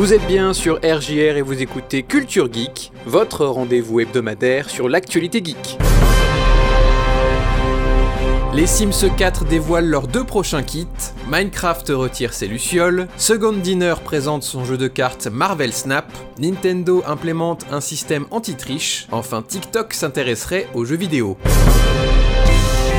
Vous êtes bien sur RJR et vous écoutez Culture Geek, votre rendez-vous hebdomadaire sur l'actualité geek. Les Sims 4 dévoilent leurs deux prochains kits, Minecraft retire ses lucioles, Second Dinner présente son jeu de cartes Marvel Snap, Nintendo implémente un système anti-triche, enfin TikTok s'intéresserait aux jeux vidéo.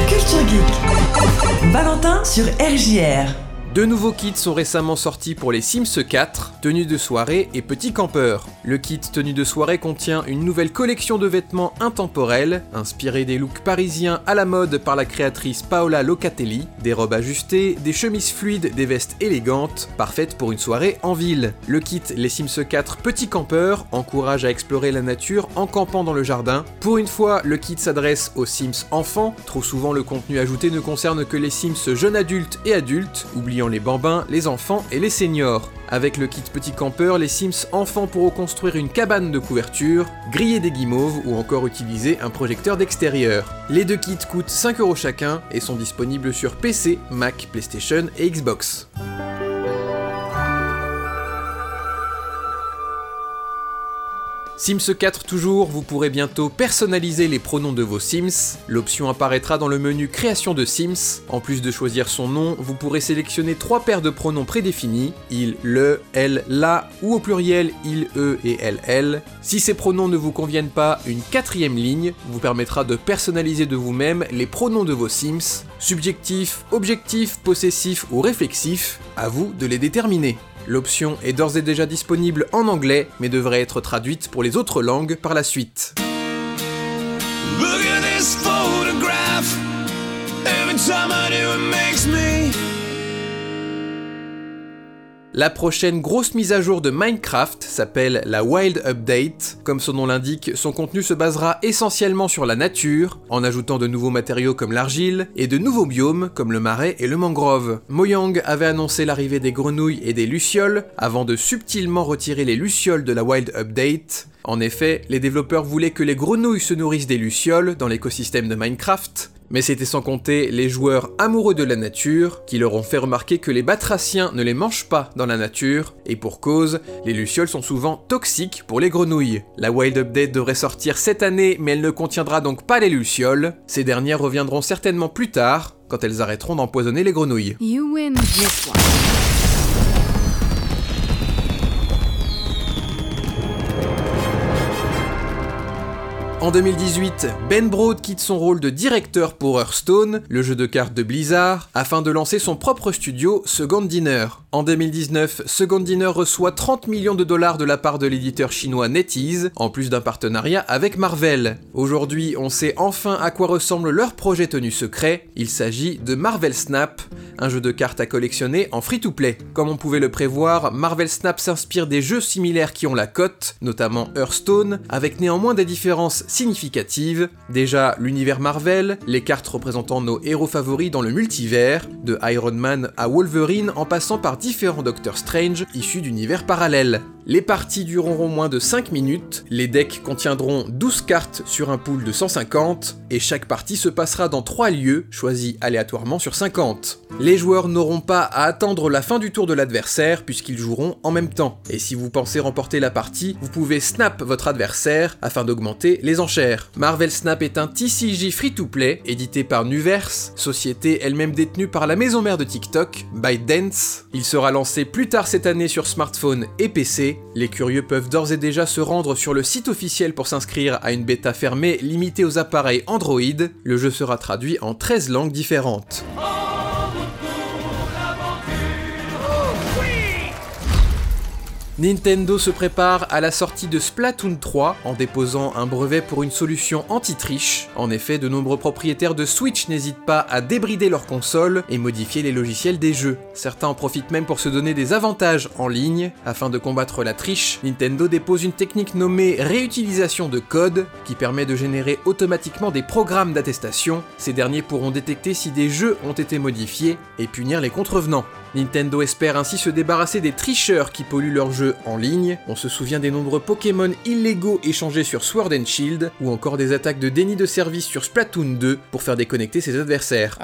Culture Geek. Valentin sur RJR. Deux nouveaux kits sont récemment sortis pour les Sims 4, tenue de soirée et petit campeur. Le kit tenue de soirée contient une nouvelle collection de vêtements intemporels, inspirés des looks parisiens à la mode par la créatrice Paola Locatelli, des robes ajustées, des chemises fluides, des vestes élégantes, parfaites pour une soirée en ville. Le kit Les Sims 4 Petit Campeur encourage à explorer la nature en campant dans le jardin. Pour une fois, le kit s'adresse aux Sims enfants, trop souvent le contenu ajouté ne concerne que les Sims jeunes adultes et adultes, oubliant les bambins, les enfants et les seniors. Avec le kit petit campeur, les Sims enfants pourront construire une cabane de couverture, griller des guimauves ou encore utiliser un projecteur d'extérieur. Les deux kits coûtent 5 euros chacun et sont disponibles sur PC, Mac, PlayStation et Xbox. Sims 4 toujours, vous pourrez bientôt personnaliser les pronoms de vos Sims. L'option apparaîtra dans le menu Création de Sims. En plus de choisir son nom, vous pourrez sélectionner trois paires de pronoms prédéfinis, il, le, elle, la, ou au pluriel il, eux et elle, elle. Si ces pronoms ne vous conviennent pas, une quatrième ligne vous permettra de personnaliser de vous-même les pronoms de vos Sims, subjectif, objectif, possessif ou réflexif, à vous de les déterminer. L'option est d'ores et déjà disponible en anglais, mais devrait être traduite pour les autres langues par la suite. La prochaine grosse mise à jour de Minecraft s'appelle la Wild Update. Comme son nom l'indique, son contenu se basera essentiellement sur la nature, en ajoutant de nouveaux matériaux comme l'argile, et de nouveaux biomes comme le marais et le mangrove. Mojang avait annoncé l'arrivée des grenouilles et des lucioles, avant de subtilement retirer les lucioles de la Wild Update. En effet, les développeurs voulaient que les grenouilles se nourrissent des lucioles dans l'écosystème de Minecraft, mais c'était sans compter les joueurs amoureux de la nature qui leur ont fait remarquer que les batraciens ne les mangent pas dans la nature, et pour cause, les lucioles sont souvent toxiques pour les grenouilles. La Wild Update devrait sortir cette année, mais elle ne contiendra donc pas les lucioles. Ces dernières reviendront certainement plus tard, quand elles arrêteront d'empoisonner les grenouilles. En 2018, Ben Broad quitte son rôle de directeur pour Hearthstone, le jeu de cartes de Blizzard, afin de lancer son propre studio Second Dinner. En 2019, Second Dinner reçoit 30 millions de dollars de la part de l'éditeur chinois NetEase, en plus d'un partenariat avec Marvel. Aujourd'hui, on sait enfin à quoi ressemble leur projet tenu secret. Il s'agit de Marvel Snap, un jeu de cartes à collectionner en free-to-play. Comme on pouvait le prévoir, Marvel Snap s'inspire des jeux similaires qui ont la cote, notamment Hearthstone, avec néanmoins des différences significatives. Déjà, l'univers Marvel, les cartes représentant nos héros favoris dans le multivers, de Iron Man à Wolverine en passant par différents Doctor Strange issus d'univers parallèles. Les parties dureront moins de 5 minutes, les decks contiendront 12 cartes sur un pool de 150, et chaque partie se passera dans 3 lieux, choisis aléatoirement sur 50. Les joueurs n'auront pas à attendre la fin du tour de l'adversaire, puisqu'ils joueront en même temps. Et si vous pensez remporter la partie, vous pouvez snap votre adversaire afin d'augmenter les enchères. Marvel Snap est un TCG free-to-play, édité par Nuverse, société elle-même détenue par la maison mère de TikTok, ByteDance. Il sera lancé plus tard cette année sur smartphone et PC, les curieux peuvent d'ores et déjà se rendre sur le site officiel pour s'inscrire à une bêta fermée limitée aux appareils Android. Le jeu sera traduit en 13 langues différentes. Nintendo se prépare à la sortie de Splatoon 3 en déposant un brevet pour une solution anti-triche. En effet, de nombreux propriétaires de Switch n'hésitent pas à débrider leur console et modifier les logiciels des jeux. Certains en profitent même pour se donner des avantages en ligne. Afin de combattre la triche, Nintendo dépose une technique nommée réutilisation de code qui permet de générer automatiquement des programmes d'attestation. Ces derniers pourront détecter si des jeux ont été modifiés et punir les contrevenants. Nintendo espère ainsi se débarrasser des tricheurs qui polluent leurs jeux en ligne. On se souvient des nombreux Pokémon illégaux échangés sur Sword and Shield, ou encore des attaques de déni de service sur Splatoon 2 pour faire déconnecter ses adversaires.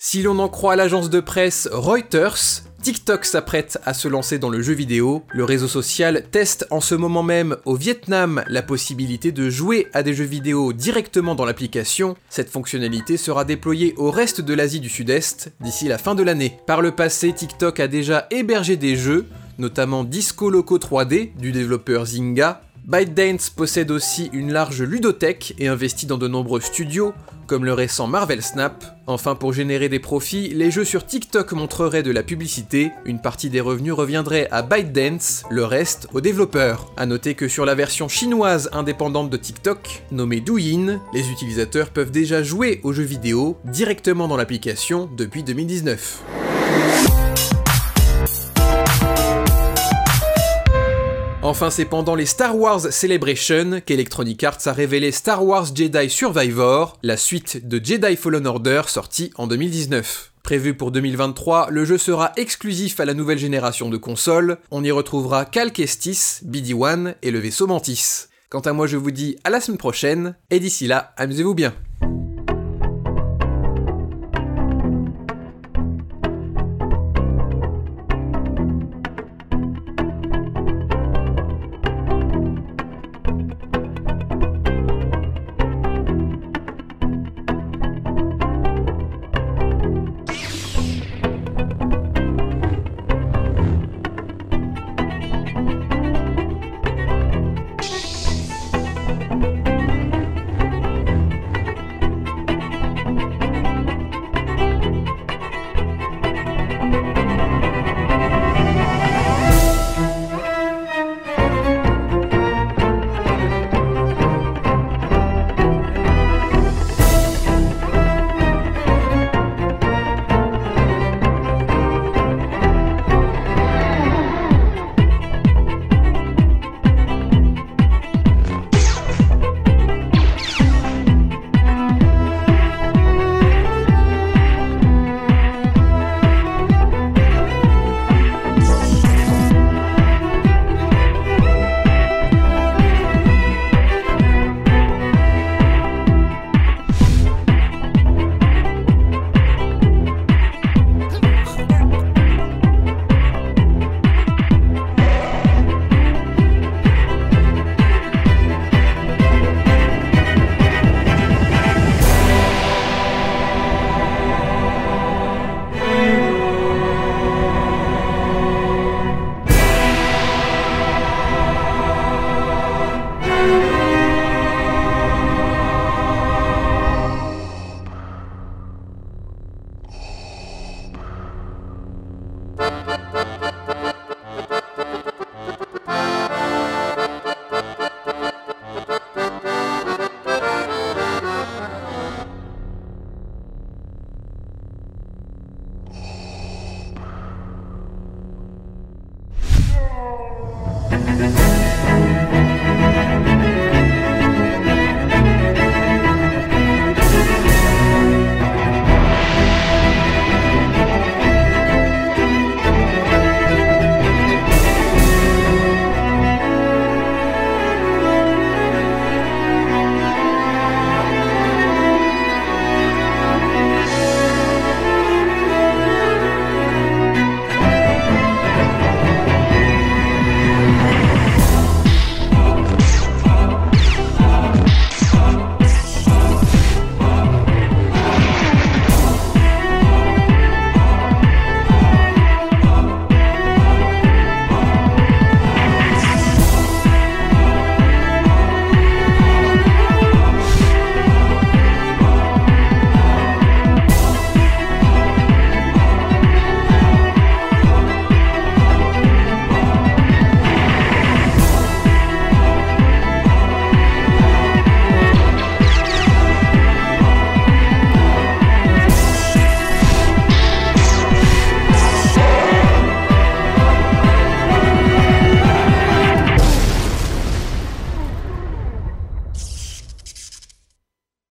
Si l'on en croit l'agence de presse Reuters, TikTok s'apprête à se lancer dans le jeu vidéo. Le réseau social teste en ce moment même au Vietnam la possibilité de jouer à des jeux vidéo directement dans l'application. Cette fonctionnalité sera déployée au reste de l'Asie du Sud-Est d'ici la fin de l'année. Par le passé, TikTok a déjà hébergé des jeux, notamment Disco Loco 3D du développeur Zynga, ByteDance possède aussi une large ludothèque et investit dans de nombreux studios, comme le récent Marvel Snap. Enfin, pour générer des profits, les jeux sur TikTok montreraient de la publicité, une partie des revenus reviendrait à ByteDance, le reste aux développeurs. A noter que sur la version chinoise indépendante de TikTok, nommée Douyin, les utilisateurs peuvent déjà jouer aux jeux vidéo directement dans l'application depuis 2019. Enfin, c'est pendant les Star Wars Celebration qu'Electronic Arts a révélé Star Wars Jedi Survivor, la suite de Jedi Fallen Order sortie en 2019. Prévu pour 2023, le jeu sera exclusif à la nouvelle génération de consoles. On y retrouvera Cal Kestis, BD-1 et le vaisseau Mantis. Quant à moi, je vous dis à la semaine prochaine, et d'ici là, amusez-vous bien.